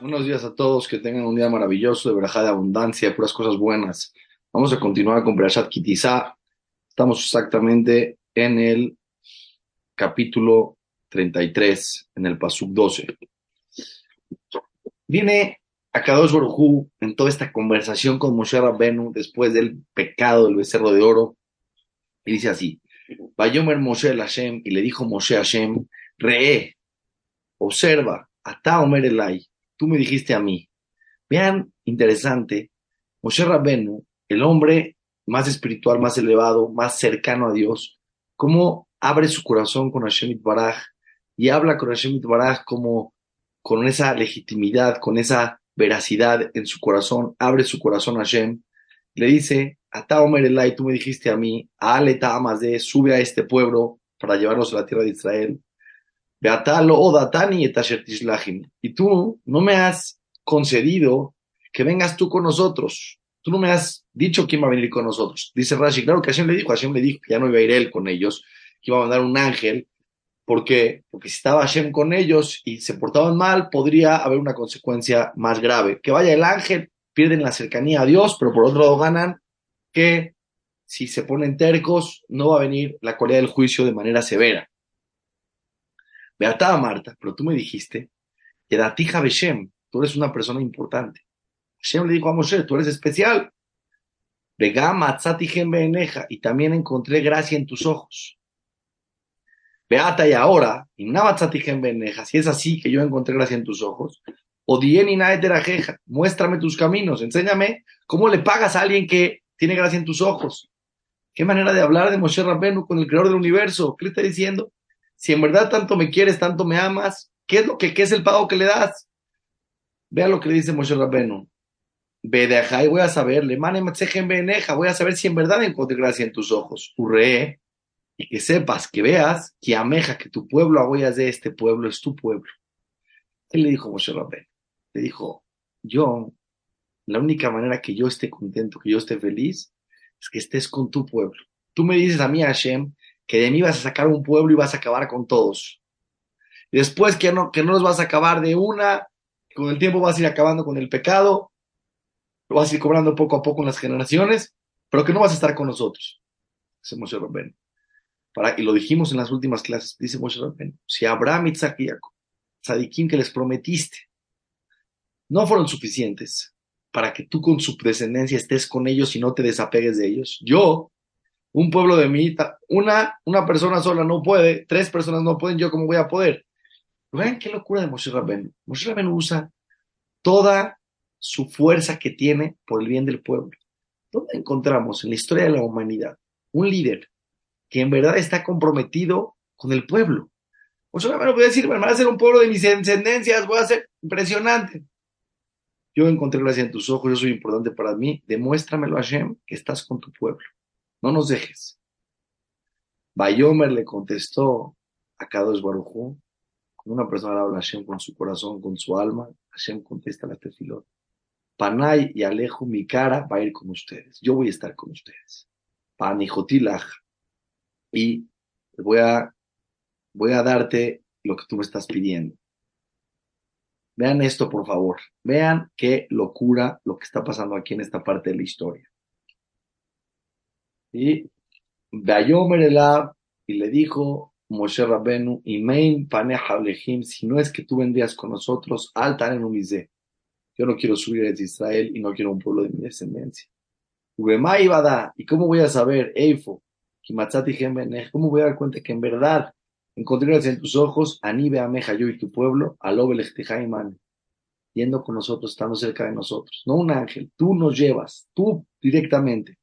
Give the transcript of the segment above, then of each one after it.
Buenos días a todos, que tengan un día maravilloso, de verajá de abundancia, puras cosas buenas. Vamos a continuar con Berashat Kitizá. Estamos exactamente en el capítulo 33, en el Pasuk 12. Viene a Kadosh Barujú en toda esta conversación con Moshe Rabbenu después del pecado del becerro de oro, y dice así, Vayomer Moshe el Hashem, y le dijo Moshe Hashem, Re, observa, ata Omer Elai, tú me dijiste a mí. Vean, interesante, Moshe Rabbenu, el hombre más espiritual, más elevado, más cercano a Dios, cómo abre su corazón con Hashem Baraj y habla con Hashem Baraj como con esa legitimidad, con esa veracidad en su corazón, abre su corazón a Hashem, le dice, Ata Omer Elai, tú me dijiste a mí, Aleta de sube a este pueblo para llevarnos a la tierra de Israel. Y tú no me has concedido que vengas tú con nosotros. Tú no me has dicho quién va a venir con nosotros. Dice Rashi, claro que Hashem le dijo, Hashem le dijo que ya no iba a ir él con ellos, que iba a mandar un ángel. ¿Por qué? Porque si estaba Hashem con ellos y se portaban mal, podría haber una consecuencia más grave. Que vaya el ángel, pierden la cercanía a Dios, pero por otro lado ganan que si se ponen tercos, no va a venir la cualidad del juicio de manera severa. Beata Marta, pero tú me dijiste, Edatija Beshem, tú eres una persona importante. Hashem le dijo a Moshe, tú eres especial. y también encontré gracia en tus ojos. Beata y ahora, si es así que yo encontré gracia en tus ojos, o muéstrame tus caminos, enséñame cómo le pagas a alguien que tiene gracia en tus ojos. Qué manera de hablar de Moshe Rabbenu con el creador del universo. ¿Qué le está diciendo? Si en verdad tanto me quieres, tanto me amas, ¿qué es lo que qué es el pago que le das? Vea lo que le dice Moshe Rabbenu. Ve de y voy a saber, beneja, voy a saber si en verdad encontré gracia en tus ojos. Urre, y que sepas, que veas, que ameja, que tu pueblo, agoyas de este pueblo, es tu pueblo. Él le dijo Moshe Rabbenu, le dijo, yo, la única manera que yo esté contento, que yo esté feliz, es que estés con tu pueblo. Tú me dices a mí, Hashem, que de mí vas a sacar un pueblo y vas a acabar con todos. Después que no, que no los vas a acabar de una, con el tiempo vas a ir acabando con el pecado, lo vas a ir cobrando poco a poco en las generaciones, pero que no vas a estar con nosotros. Dice Moshe Rabben. Para, y lo dijimos en las últimas clases, dice Moshe Rabben, si Abraham, y Jacob, Sadikim que les prometiste, no fueron suficientes para que tú con su descendencia estés con ellos y no te desapegues de ellos. Yo un pueblo de mí, una, una persona sola no puede, tres personas no pueden, yo cómo voy a poder. Vean qué locura de Moshe Rabbeinu. Moshe Rabbeinu usa toda su fuerza que tiene por el bien del pueblo. ¿Dónde encontramos en la historia de la humanidad un líder que en verdad está comprometido con el pueblo? Moshe Rabbeinu puede decir, me van a ser un pueblo de mis descendencias, voy a ser impresionante. Yo encontré gracia en tus ojos, yo soy importante para mí, demuéstramelo Hashem que estás con tu pueblo no nos dejes. Bayomer le contestó a Kadosh Barujú, una persona habla a Hashem con su corazón, con su alma, Hashem contesta a la tefilot. Panay y Alejo, mi cara va a ir con ustedes. Yo voy a estar con ustedes. Panijotilaj. Y voy a, voy a darte lo que tú me estás pidiendo. Vean esto, por favor. Vean qué locura lo que está pasando aquí en esta parte de la historia. Y Elab, y le dijo Moshe Rabenu, Imein Paneh si no es que tú vendrías con nosotros, alta en Yo no quiero subir a Israel y no quiero un pueblo de mi descendencia. ¿Y cómo voy a saber, Eifo, cómo voy a dar cuenta que en verdad encontré en tus ojos, Anibe Ameja, yo y tu pueblo, Alobelech yendo con nosotros, estando cerca de nosotros. No un ángel, tú nos llevas, tú directamente.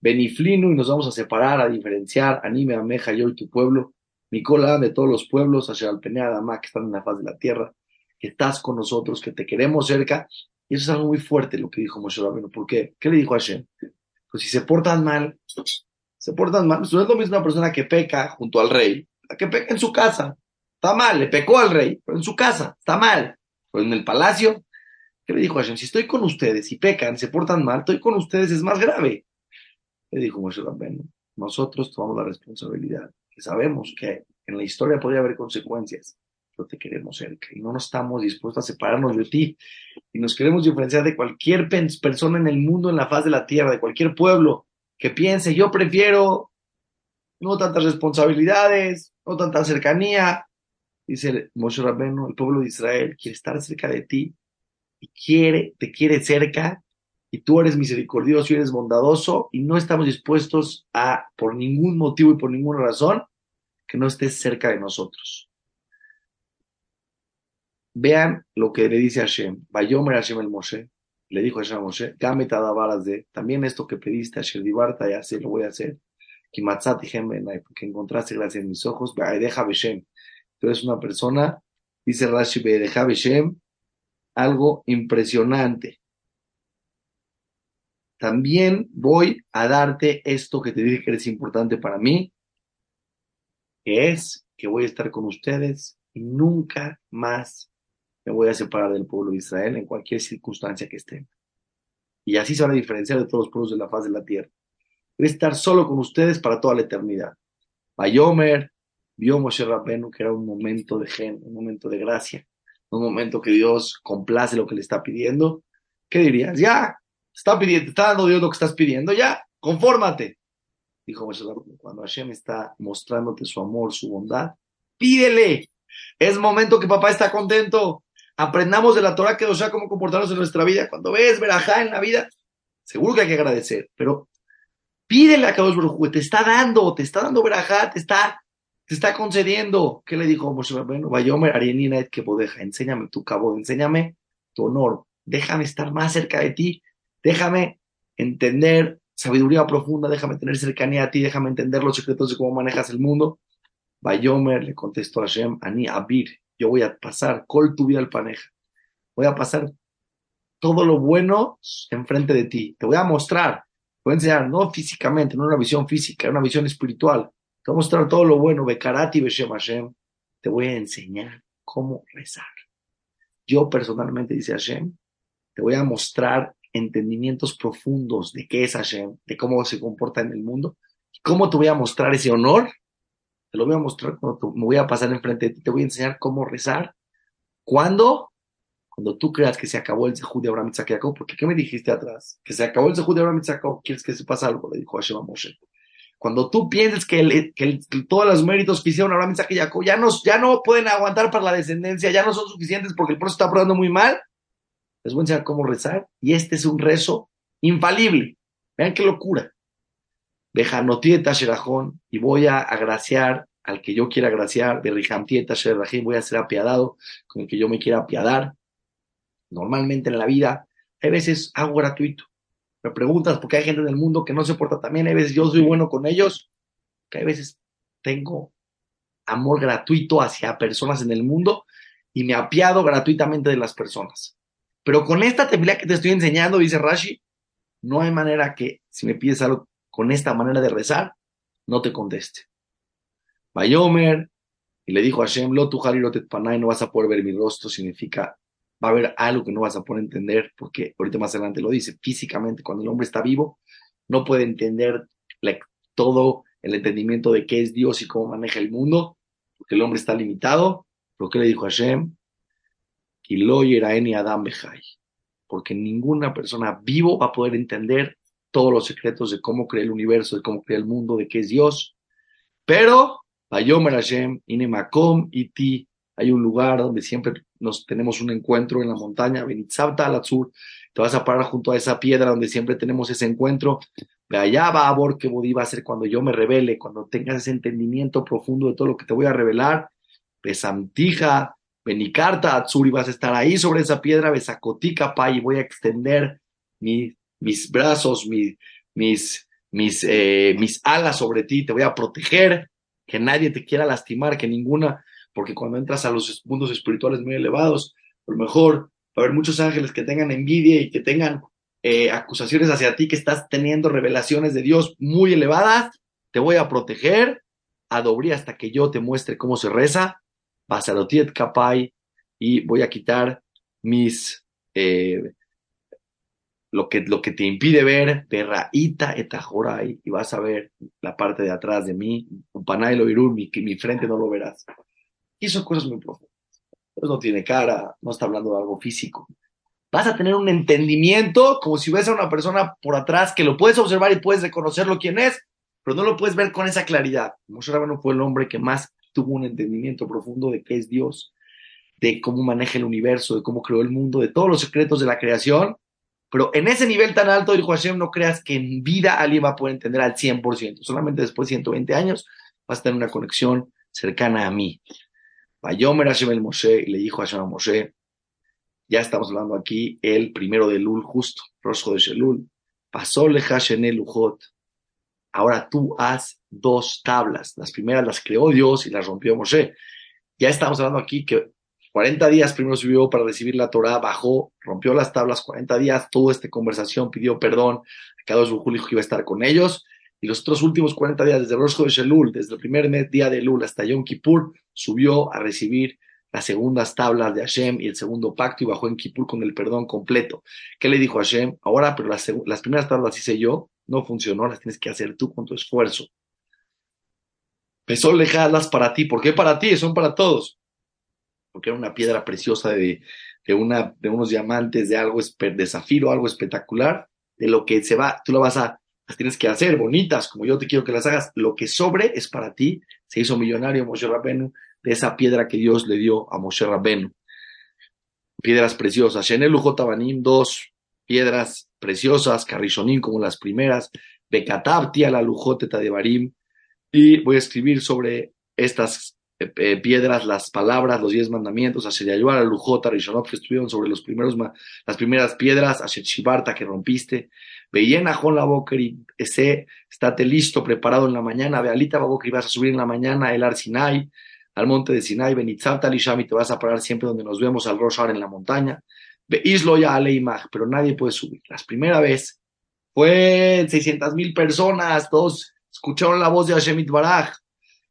Beniflino y nos vamos a separar, a diferenciar, anime, ameja, yo y tu pueblo, Nicolás de todos los pueblos, hacia el Adama, que están en la faz de la tierra, que estás con nosotros, que te queremos cerca. Y eso es algo muy fuerte lo que dijo Moshe Rabbeinu. ¿Por qué? ¿Qué le dijo a Hashem? Pues si se portan mal, se portan mal. Pues no es lo mismo una persona que peca junto al rey, la que peca en su casa. Está mal, le pecó al rey, pero en su casa, está mal. Pero en el palacio, ¿qué le dijo a Hashem? Si estoy con ustedes y pecan, se portan mal, estoy con ustedes, es más grave. Le dijo Moshe Rabbeinu, nosotros tomamos la responsabilidad, que sabemos que en la historia podría haber consecuencias, pero te queremos cerca y no nos estamos dispuestos a separarnos de ti y nos queremos diferenciar de cualquier persona en el mundo, en la faz de la tierra, de cualquier pueblo que piense, yo prefiero no tantas responsabilidades, no tanta cercanía. Dice Moshe Rabbeinu, el pueblo de Israel quiere estar cerca de ti y quiere, te quiere cerca y tú eres misericordioso y eres bondadoso y no estamos dispuestos a, por ningún motivo y por ninguna razón, que no estés cerca de nosotros. Vean lo que le dice Hashem. Bayomer Hashem el Moshe. Le dijo Hashem a Moshe, de, también esto que pediste a Shedibarta, ya se lo voy a hacer. Porque encontraste gracia en mis ojos. Deja Beshem. Tú eres una persona, dice Rashi, deja Beshem, algo impresionante. También voy a darte esto que te dije que eres importante para mí, que es que voy a estar con ustedes y nunca más me voy a separar del pueblo de Israel en cualquier circunstancia que estén. Y así se van a diferenciar de todos los pueblos de la faz de la tierra. Voy a estar solo con ustedes para toda la eternidad. Bayomer vio Moshe Rabbeinu que era un momento de gen, un momento de gracia, un momento que Dios complace lo que le está pidiendo. ¿Qué dirías? Ya, está pidiendo, está dando Dios lo que estás pidiendo, ya, confórmate. Dijo cuando Hashem está mostrándote su amor, su bondad, pídele. Es momento que papá está contento. Aprendamos de la Torah que sea cómo comportarnos en nuestra vida. Cuando ves verajá en la vida, seguro que hay que agradecer, pero pídele a Kadosh Baruj te está dando, te está dando verajá, te está, te está concediendo. ¿Qué le dijo Moshe Bueno, Vayomer Arienina que bodeja, enséñame tu cabo, enséñame tu honor, déjame estar más cerca de ti, déjame entender sabiduría profunda, déjame tener cercanía a ti, déjame entender los secretos de cómo manejas el mundo. Bayomer le contestó a Hashem, Ani Abir, yo voy a pasar col tu vida al paneja. Voy a pasar todo lo bueno enfrente de ti. Te voy a mostrar, te voy a enseñar, no físicamente, no una visión física, una visión espiritual. Te voy a mostrar todo lo bueno, Bekarati Beshem Hashem. Te voy a enseñar cómo rezar. Yo personalmente, dice Hashem, te voy a mostrar entendimientos profundos de qué es Hashem, de cómo se comporta en el mundo, cómo te voy a mostrar ese honor te lo voy a mostrar cuando me voy a pasar enfrente de ti, te voy a enseñar cómo rezar. ¿Cuándo? Cuando tú creas que se acabó el Zehud de Abraham Jacob, porque ¿qué me dijiste atrás? Que se acabó el Zehud de Abraham Jacob, ¿quieres que se pase algo? Le dijo Hashem a Moshe. Cuando tú pienses que, todos los méritos que hicieron Abraham, Isaac y Jacob ya no, ya no pueden aguantar para la descendencia, ya no son suficientes porque el proceso está probando muy mal, les voy a enseñar cómo rezar. Y este es un rezo infalible. Vean qué locura de Sherajón, y voy a agraciar al que yo quiera agraciar, de Rihamtieta Sherajim, voy a ser apiadado con el que yo me quiera apiadar. Normalmente en la vida, hay veces hago gratuito. Me preguntas porque hay gente en el mundo que no se porta también, hay veces yo soy bueno con ellos, que hay veces tengo amor gratuito hacia personas en el mundo y me apiado gratuitamente de las personas. Pero con esta tefilá que te estoy enseñando, dice Rashi, no hay manera que si me pides algo con esta manera de rezar, no te conteste. Bayomer, y le dijo a Hashem, lo tu no vas a poder ver mi rostro, significa, va a haber algo que no vas a poder entender, porque ahorita más adelante lo dice, físicamente, cuando el hombre está vivo, no puede entender todo el entendimiento de qué es Dios y cómo maneja el mundo, porque el hombre está limitado. ¿Pero qué le dijo a Hashem? Adam Porque ninguna persona vivo va a poder entender todos los secretos de cómo crea el universo, de cómo crea el mundo, de qué es Dios. Pero, Bayomer Hashem, Inemakom Iti, hay un lugar donde siempre nos tenemos un encuentro en la montaña, Benitzabta al Azur, te vas a parar junto a esa piedra donde siempre tenemos ese encuentro. De allá va a que va a ser cuando yo me revele, cuando tengas ese entendimiento profundo de todo lo que te voy a revelar. Besantija, Benicarta Azur, y vas a estar ahí sobre esa piedra, Besacotica, Pa, y voy a extender mi mis brazos, mis, mis, eh, mis alas sobre ti, te voy a proteger, que nadie te quiera lastimar, que ninguna, porque cuando entras a los mundos espirituales muy elevados, a lo mejor va a haber muchos ángeles que tengan envidia y que tengan eh, acusaciones hacia ti, que estás teniendo revelaciones de Dios muy elevadas, te voy a proteger, adobrí hasta que yo te muestre cómo se reza, Basalotiet Kapai, y voy a quitar mis, eh, lo que, lo que te impide ver, perraíta etajorai, y vas a ver la parte de atrás de mí, un panay lo mi, mi frente no lo verás. Y son cosas muy profundas. Pues no tiene cara, no está hablando de algo físico. Vas a tener un entendimiento como si ves a una persona por atrás que lo puedes observar y puedes reconocerlo quién es, pero no lo puedes ver con esa claridad. Moshe Rabbeinu fue el hombre que más tuvo un entendimiento profundo de qué es Dios, de cómo maneja el universo, de cómo creó el mundo, de todos los secretos de la creación. Pero en ese nivel tan alto, dijo Hashem, no creas que en vida alguien va a poder entender al 100%. Solamente después de 120 años vas a tener una conexión cercana a mí. Vayomer Hashem el Moshe, y le dijo a Hashem a Moshe, ya estamos hablando aquí el primero de Lul, justo, Rosjo de Shelul, pasó le Hashem el. Ahora tú haz dos tablas. Las primeras las creó Dios y las rompió Moshe. Ya estamos hablando aquí que 40 días primero subió para recibir la Torah, bajó, rompió las tablas, 40 días, tuvo esta conversación, pidió perdón, cada dos dijo que iba a estar con ellos, y los otros últimos 40 días, desde Rosh de desde el primer día de Lul hasta Yom Kippur, subió a recibir las segundas tablas de Hashem y el segundo pacto y bajó en Kippur con el perdón completo. ¿Qué le dijo Hashem? Ahora, pero las, las primeras tablas hice yo, no funcionó, las tienes que hacer tú con tu esfuerzo. Pesó lejarlas para ti. ¿Por qué para ti? Son para todos. Porque era una piedra preciosa de, de, una, de unos diamantes, de algo de zafiro, algo espectacular, de lo que se va, tú lo vas a, las tienes que hacer bonitas, como yo te quiero que las hagas. Lo que sobre es para ti. Se hizo millonario Moshe Rabenu de esa piedra que Dios le dio a Moshe Rabenu. Piedras preciosas. Shenel Tabanim, dos piedras preciosas, Carrizonín como las primeras, Bekatabti a la Lujote Tadebarim, y voy a escribir sobre estas eh, eh, piedras las palabras, los diez mandamientos, a Sheyayuar, a Lujota, Rishonot, que estuvieron sobre los primeros, las primeras piedras, a Shibarta que rompiste, Veían a la Boker y ese, estate listo, preparado en la mañana, Bealita Boker y vas a subir en la mañana el Arsinai, al monte de Sinai, Benitzalta Lisham y te vas a parar siempre donde nos vemos al Roshar en la montaña, Islo ya Aleimach, pero nadie puede subir. La primera vez fue 600 mil personas, todos escucharon la voz de Hashemit Baraj,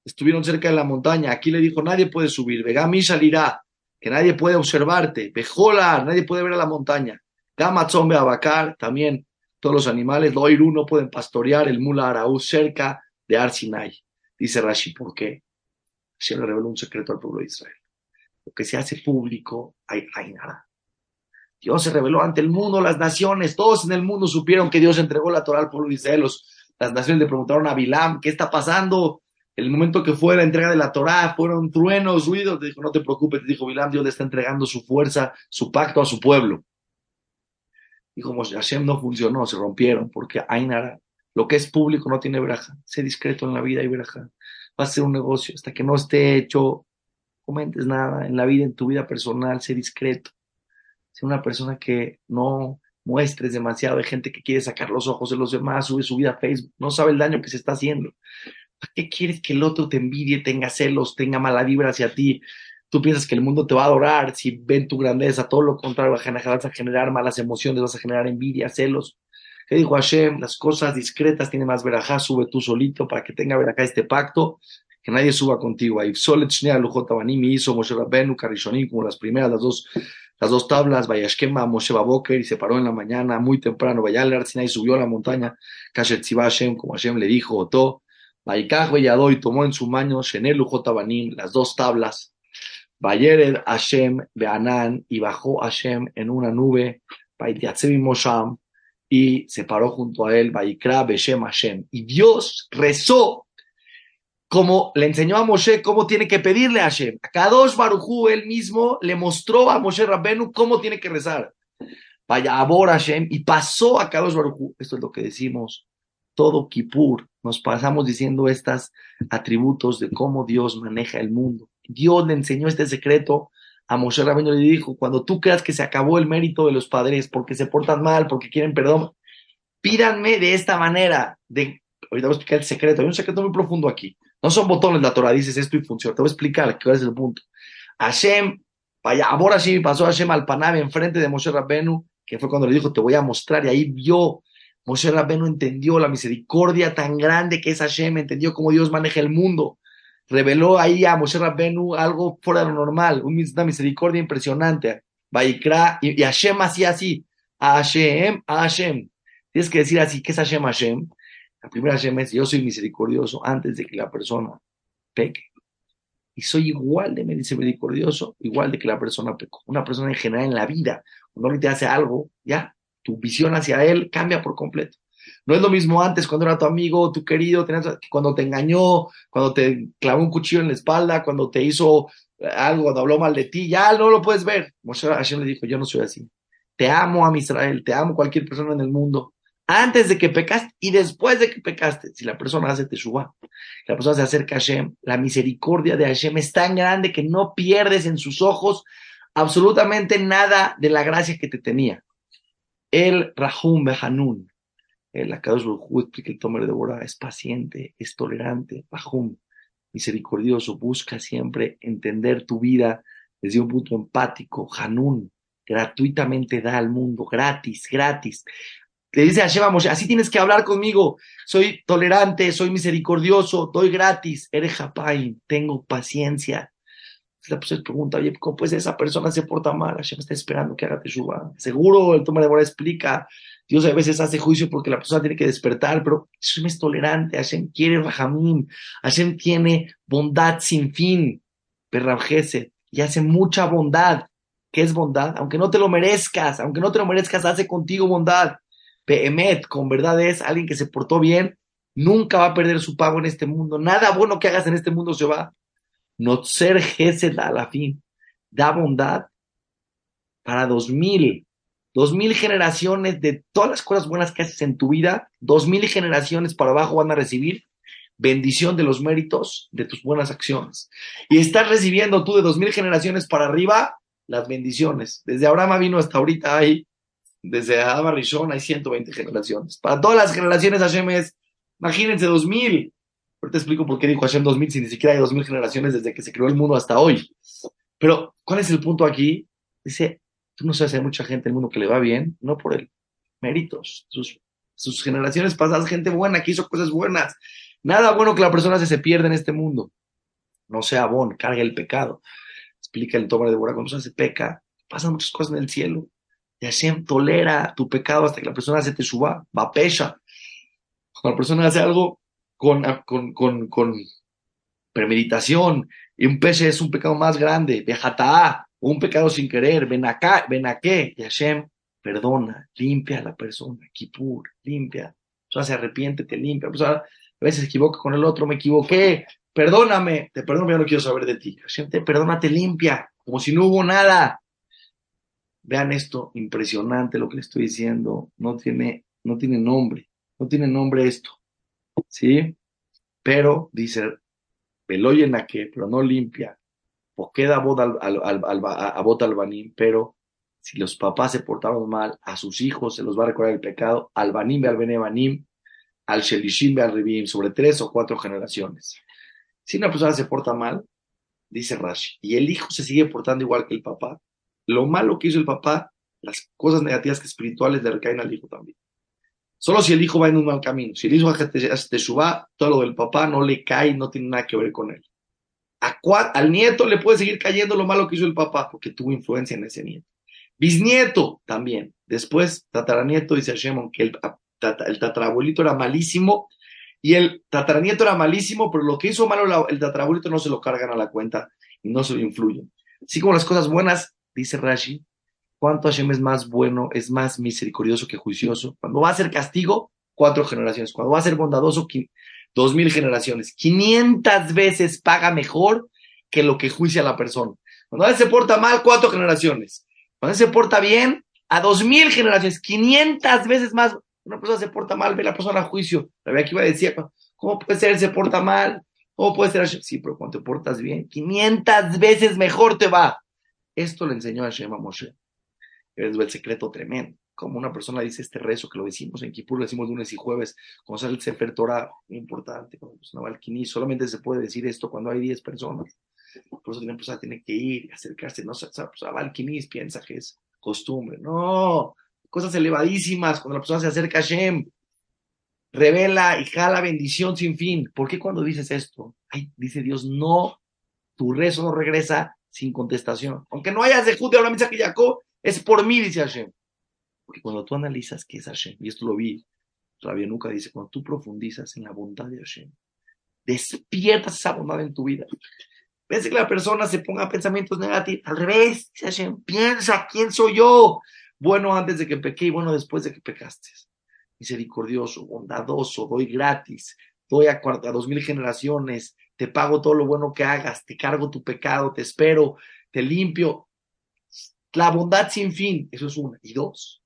estuvieron cerca de la montaña. Aquí le dijo: Nadie puede subir. Vegami salirá, que nadie puede observarte. Vejola, nadie puede ver a la montaña. Gamatzombe Abacar, también todos los animales. Loiru no pueden pastorear el Mula Araú cerca de Arsinai. Dice Rashi: ¿Por qué? Hashem le reveló un secreto al pueblo de Israel. Lo que se hace público, hay, hay nada. Dios se reveló ante el mundo, las naciones, todos en el mundo supieron que Dios entregó la Torah al pueblo de Israel. Las naciones le preguntaron a Bilam, ¿qué está pasando? El momento que fue la entrega de la Torah, fueron truenos, ruidos. dijo, no te preocupes, dijo Bilam, Dios le está entregando su fuerza, su pacto a su pueblo. Dijo Hashem no funcionó, se rompieron, porque Ainara, lo que es público no tiene braja. Sé discreto en la vida y braja. Va a ser un negocio hasta que no esté hecho, comentes nada en la vida, en tu vida personal, sé discreto una persona que no muestres demasiado de gente que quiere sacar los ojos de los demás, sube su vida a Facebook, no sabe el daño que se está haciendo. ¿Para qué quieres que el otro te envidie, tenga celos, tenga mala vibra hacia ti? Tú piensas que el mundo te va a adorar si ven tu grandeza, todo lo contrario, vas a generar malas emociones, vas a generar envidia, celos. ¿Qué dijo Hashem? Las cosas discretas tienen más verajá, sube tú solito para que tenga verajá este pacto, que nadie suba contigo. Ahí Solet Shnea Lujot hizo Moshe Rabbenu, Karishonim, como las primeras, las dos las dos tablas, Vayashkema, Moshe Baboker, y se paró en la mañana muy temprano, Vayal y subió a la montaña, Kashet Hashem, como Hashem le dijo, Oto, Vaikaj y tomó en su mano, Shenelu Jotabanim, las dos tablas, Vayered Hashem Beanan, y bajó Hashem en una nube, Vaitiatzemi Mosham, y se paró junto a él, Vaikra Beshem Hashem, y Dios rezó como le enseñó a Moshe cómo tiene que pedirle a Hashem. Kadosh Barujú él mismo le mostró a Moshe Rabbenu cómo tiene que rezar. Vaya, abor Hashem, y pasó a Kadosh Barujú. Esto es lo que decimos todo Kippur. Nos pasamos diciendo estos atributos de cómo Dios maneja el mundo. Dios le enseñó este secreto a Moshe Rabbenu le dijo, cuando tú creas que se acabó el mérito de los padres porque se portan mal, porque quieren perdón, pídanme de esta manera. De, ahorita voy a explicar el secreto. Hay un secreto muy profundo aquí. No son botones la Torah, dices esto y funciona. Te voy a explicar cuál es el punto. Hashem, ahora sí pasó Hashem al Paname enfrente de Moshe Rabbenu, que fue cuando le dijo, te voy a mostrar, y ahí vio, Moshe Rabbenu entendió la misericordia tan grande que es Hashem, entendió cómo Dios maneja el mundo. Reveló ahí a Moshe Rabbenu algo fuera de lo normal, una misericordia impresionante. Vaikra, y, Hashem hacía así, a Hashem, Hashem. Tienes que decir así, ¿qué es Hashem, Hashem? La primera Hashem es, yo soy misericordioso antes de que la persona peque. y soy igual de misericordioso, igual de que la persona pecó. Una persona en general en la vida, cuando alguien te hace algo, ya, tu visión hacia él cambia por completo. No es lo mismo antes cuando era tu amigo, tu querido, cuando te engañó, cuando te clavó un cuchillo en la espalda, cuando te hizo algo, cuando habló mal de ti, ya no lo puedes ver. Moshe Hashem le dijo, yo no soy así. Te amo a Israel, te amo a cualquier persona en el mundo. Antes de que pecaste y después de que pecaste, si la persona hace teshuva, la persona se acerca a Hashem, la misericordia de Hashem es tan grande que no pierdes en sus ojos absolutamente nada de la gracia que te tenía. El Rahum Behanun, el Akadosh Baruj explica el Tomer de Bora, es paciente, es tolerante, Rahum, misericordioso, busca siempre entender tu vida desde un punto empático, Hanun, gratuitamente da al mundo, gratis, gratis. Le dice a Sheba así tienes que hablar conmigo, soy tolerante, soy misericordioso, doy gratis, eres Japain, tengo paciencia. La persona pregunta, oye, ¿cómo pues esa persona se porta mal? Hashem está esperando que haga teshuva. Seguro el toma de Bora explica, Dios a veces hace juicio porque la persona tiene que despertar, pero Hashem es tolerante, Hashem quiere Rahamim, Hashem tiene bondad sin fin, Perrabjese, y hace mucha bondad. ¿Qué es bondad? Aunque no te lo merezcas, aunque no te lo merezcas, hace contigo bondad. Pehemet, con verdad es alguien que se portó bien, nunca va a perder su pago en este mundo. Nada bueno que hagas en este mundo se va. No ser a la fin. Da bondad para dos mil dos mil generaciones de todas las cosas buenas que haces en tu vida, dos mil generaciones para abajo van a recibir bendición de los méritos de tus buenas acciones. Y estás recibiendo tú de dos mil generaciones para arriba las bendiciones. Desde Abraham vino hasta ahorita hay, desde Adam Rishon hay 120 generaciones. Para todas las generaciones Hashem es, imagínense, dos mil. Ahorita explico por qué dijo Hashem dos mil si ni siquiera hay dos mil generaciones desde que se creó el mundo hasta hoy. Pero, ¿cuál es el punto aquí? Dice, Tú no sabes, hay mucha gente en el mundo que le va bien, no por el méritos. Sus, generaciones pasadas, gente buena que hizo cosas buenas. Nada bueno que la persona se, se pierda en este mundo. No sea bon, carga el pecado. Explica el Tomer de Bora, cuando se peca, pasan muchas cosas en el cielo. Y Hashem tolera tu pecado hasta que la persona se te suba, va pecha. Cuando la persona hace algo con, con, con, con premeditación, y un peche es un pecado más grande, vejatá, un pecado sin querer, ven acá, ven aquí, y Hashem perdona, limpia a la persona, kipur, limpia. O sea, se arrepiente, te limpia. Pues, a veces se equivoca con el otro, me equivoqué, perdóname, te perdono, yo no quiero saber de ti. Hashem te perdona, te limpia, como si no hubo nada. Vean esto, impresionante lo que le estoy diciendo, no tiene, no tiene nombre, no tiene nombre esto, ¿sí? Pero dice, veloyen a qué, pero no limpia, o queda al, al, al, a pero si los papás se portaron mal, a sus hijos se los va a recordar el pecado, al banim al benebanim, al shelishim al ribim, sobre tres o cuatro generaciones. Si una persona se porta mal, dice Rashi, y el hijo se sigue portando igual que el papá, lo malo que hizo el papá, las cosas negativas que espirituales le recaen al hijo también. Solo si el hijo va en un mal camino. Si el hijo hace suba, todo lo del papá no le cae, no tiene nada que ver con él al nieto le puede seguir cayendo lo malo que hizo el papá, porque tuvo influencia en ese nieto. Bisnieto también. Después, tataranieto dice Shemon que el, el tatarabuelito era malísimo y el tataranieto era malísimo, pero lo que hizo malo el tatarabuelito no se lo cargan a la cuenta y no se lo influyen. Así como las cosas buenas, dice Rashi, ¿cuánto Hashem es más bueno, es más misericordioso que juicioso? Cuando va a ser castigo, cuatro generaciones. Cuando va a ser bondadoso, dos mil generaciones, 500 veces paga mejor que lo que juicia la persona. Cuando se porta mal, cuatro generaciones. Cuando se porta bien, a dos mil generaciones, 500 veces más. Una persona se porta mal, ve la persona a juicio. La verdad que iba a decir, ¿cómo puede ser él se porta mal? ¿Cómo puede ser? Sí, pero cuando te portas bien, 500 veces mejor te va. Esto le enseñó a Shema Moshe. Es el secreto tremendo como una persona dice este rezo que lo decimos en Kipur, lo decimos lunes y jueves, cuando sale el Sefer Torah, muy importante, cuando una va al solamente se puede decir esto cuando hay 10 personas. Por eso una persona tiene que ir, acercarse, no se pues, va al piensa que es costumbre. No, cosas elevadísimas, cuando la persona se acerca a Shem, revela y jala bendición sin fin. ¿Por qué cuando dices esto? Ay, dice Dios, no, tu rezo no regresa sin contestación. Aunque no hayas de de una misa que Jacob, es por mí, dice Hashem. Porque cuando tú analizas qué es Hashem, y esto lo vi, Rabia Nuka dice, cuando tú profundizas en la bondad de Hashem, despiertas esa bondad en tu vida. ves que la persona se ponga pensamientos negativos. Al revés, piensa, ¿quién soy yo? Bueno antes de que pequé y bueno después de que pecaste. Misericordioso, bondadoso, doy gratis, doy a, a dos mil generaciones, te pago todo lo bueno que hagas, te cargo tu pecado, te espero, te limpio. La bondad sin fin, eso es una. Y dos,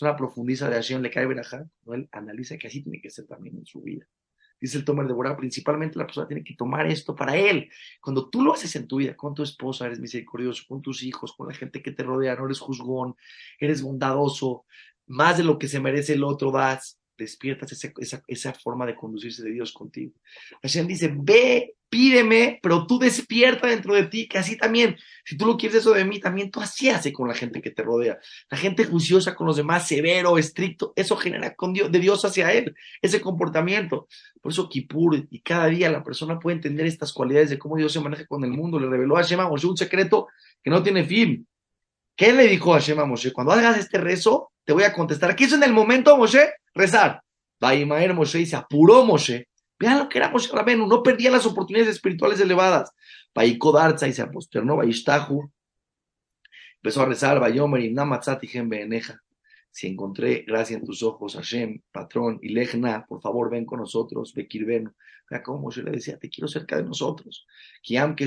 una profundiza de Hashem, le cae Berajá, él analiza que así tiene que ser también en su vida. Dice el Tomer de Borá, principalmente la persona tiene que tomar esto para él. Cuando tú lo haces en tu vida, con tu esposa, eres misericordioso, con tus hijos, con la gente que te rodea, no eres juzgón, eres bondadoso, más de lo que se merece el otro das, despiertas esa, forma de conducirse de Dios contigo. Hashem dice, ve, pídeme, pero tú despierta dentro de ti, que así también, si tú lo quieres eso de mí, también tú así hace con la gente que te rodea. La gente juiciosa con los demás, severo, estricto, eso genera con Dios, de Dios hacia él, ese comportamiento. Por eso Kippur, y cada día la persona puede entender estas cualidades de cómo Dios se maneja con el mundo. Le reveló a Hashem a Moshe un secreto que no tiene fin. ¿Qué le dijo Hashem a Moshe? Cuando hagas este rezo, te voy a contestar. Aquí es en el momento, Moshe, rezar. Vaimaer Moshe y se apuró Moshe. Vean lo que era Moshe Rabenu, no perdía las oportunidades espirituales elevadas. Vaiko Darza y se aposternó, Vaishtahu. Empezó a rezar, Vayomer y Namatzati Beneja. Si encontré gracia en tus ojos, Hashem, patrón, y Lejna, por favor ven con nosotros, Bekirvenu. Vea cómo Moshe le decía, te quiero cerca de nosotros. Kiam que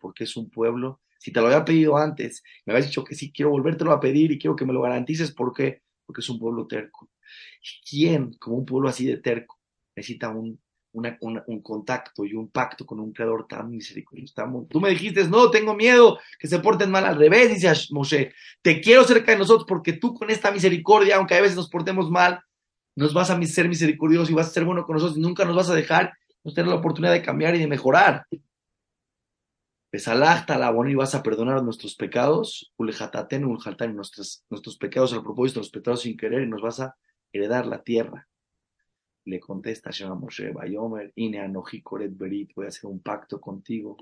porque es un pueblo. Si te lo había pedido antes, me habías dicho que sí, quiero volvértelo a pedir y quiero que me lo garantices. ¿Por qué? Porque es un pueblo terco. ¿Quién, como un pueblo así de terco, necesita un, un contacto y un pacto con un creador tan misericordioso? Tú me dijiste, no, tengo miedo que se porten mal al revés, dice Moshe. Te quiero cerca de nosotros porque tú con esta misericordia, aunque a veces nos portemos mal, nos vas a ser misericordioso y vas a ser bueno con nosotros y nunca nos vas a dejar nos tener la oportunidad de cambiar y de mejorar. Pesalachta la y vas a perdonar nuestros pecados, nuestros, nuestros pecados al propósito, los pecados sin querer, y nos vas a heredar la tierra. Le contesta Shema Moshe, Bayomer, Ine Anoji Koret Berit, voy a hacer un pacto contigo.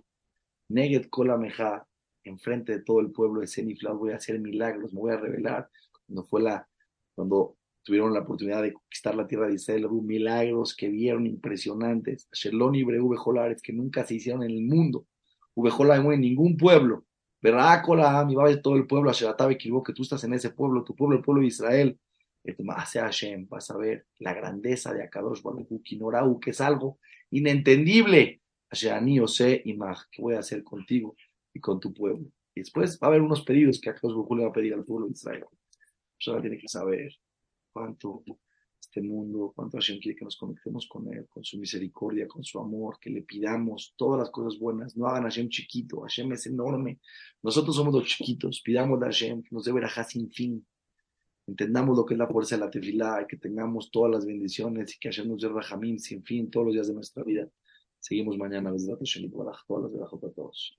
Neget Kolameja, enfrente de todo el pueblo de Seniflau, voy a hacer milagros, me voy a revelar. Cuando fue la, cuando tuvieron la oportunidad de conquistar la tierra de Israel, milagros que vieron impresionantes. Sheloni Breu que nunca se hicieron en el mundo. Ubejola en ningún pueblo. Verá, mi va todo el pueblo, Asheratabe que tú estás en ese pueblo, tu pueblo, el pueblo de Israel. Hashem, vas a ver la grandeza de Akadosh Baruch Kinorau, que es algo inentendible. Asherani Ose Imag, ¿qué voy a hacer contigo y con tu pueblo? Y después va a haber unos pedidos que Akadosh Baruch le va a pedir al pueblo de Israel. Eso tiene que saber cuánto este mundo, cuánto Hashem quiere que nos conectemos con Él, con su misericordia, con su amor, que le pidamos todas las cosas buenas. No hagan Hashem chiquito, Hashem es enorme. Nosotros somos los chiquitos, pidamos a Hashem que nos dé verajá sin fin. Entendamos lo que es la fuerza de la tefilá y que tengamos todas las bendiciones y que Hashem nos dé rajamín sin fin todos los días de nuestra vida. Seguimos mañana, desde la todas las verajot a todos.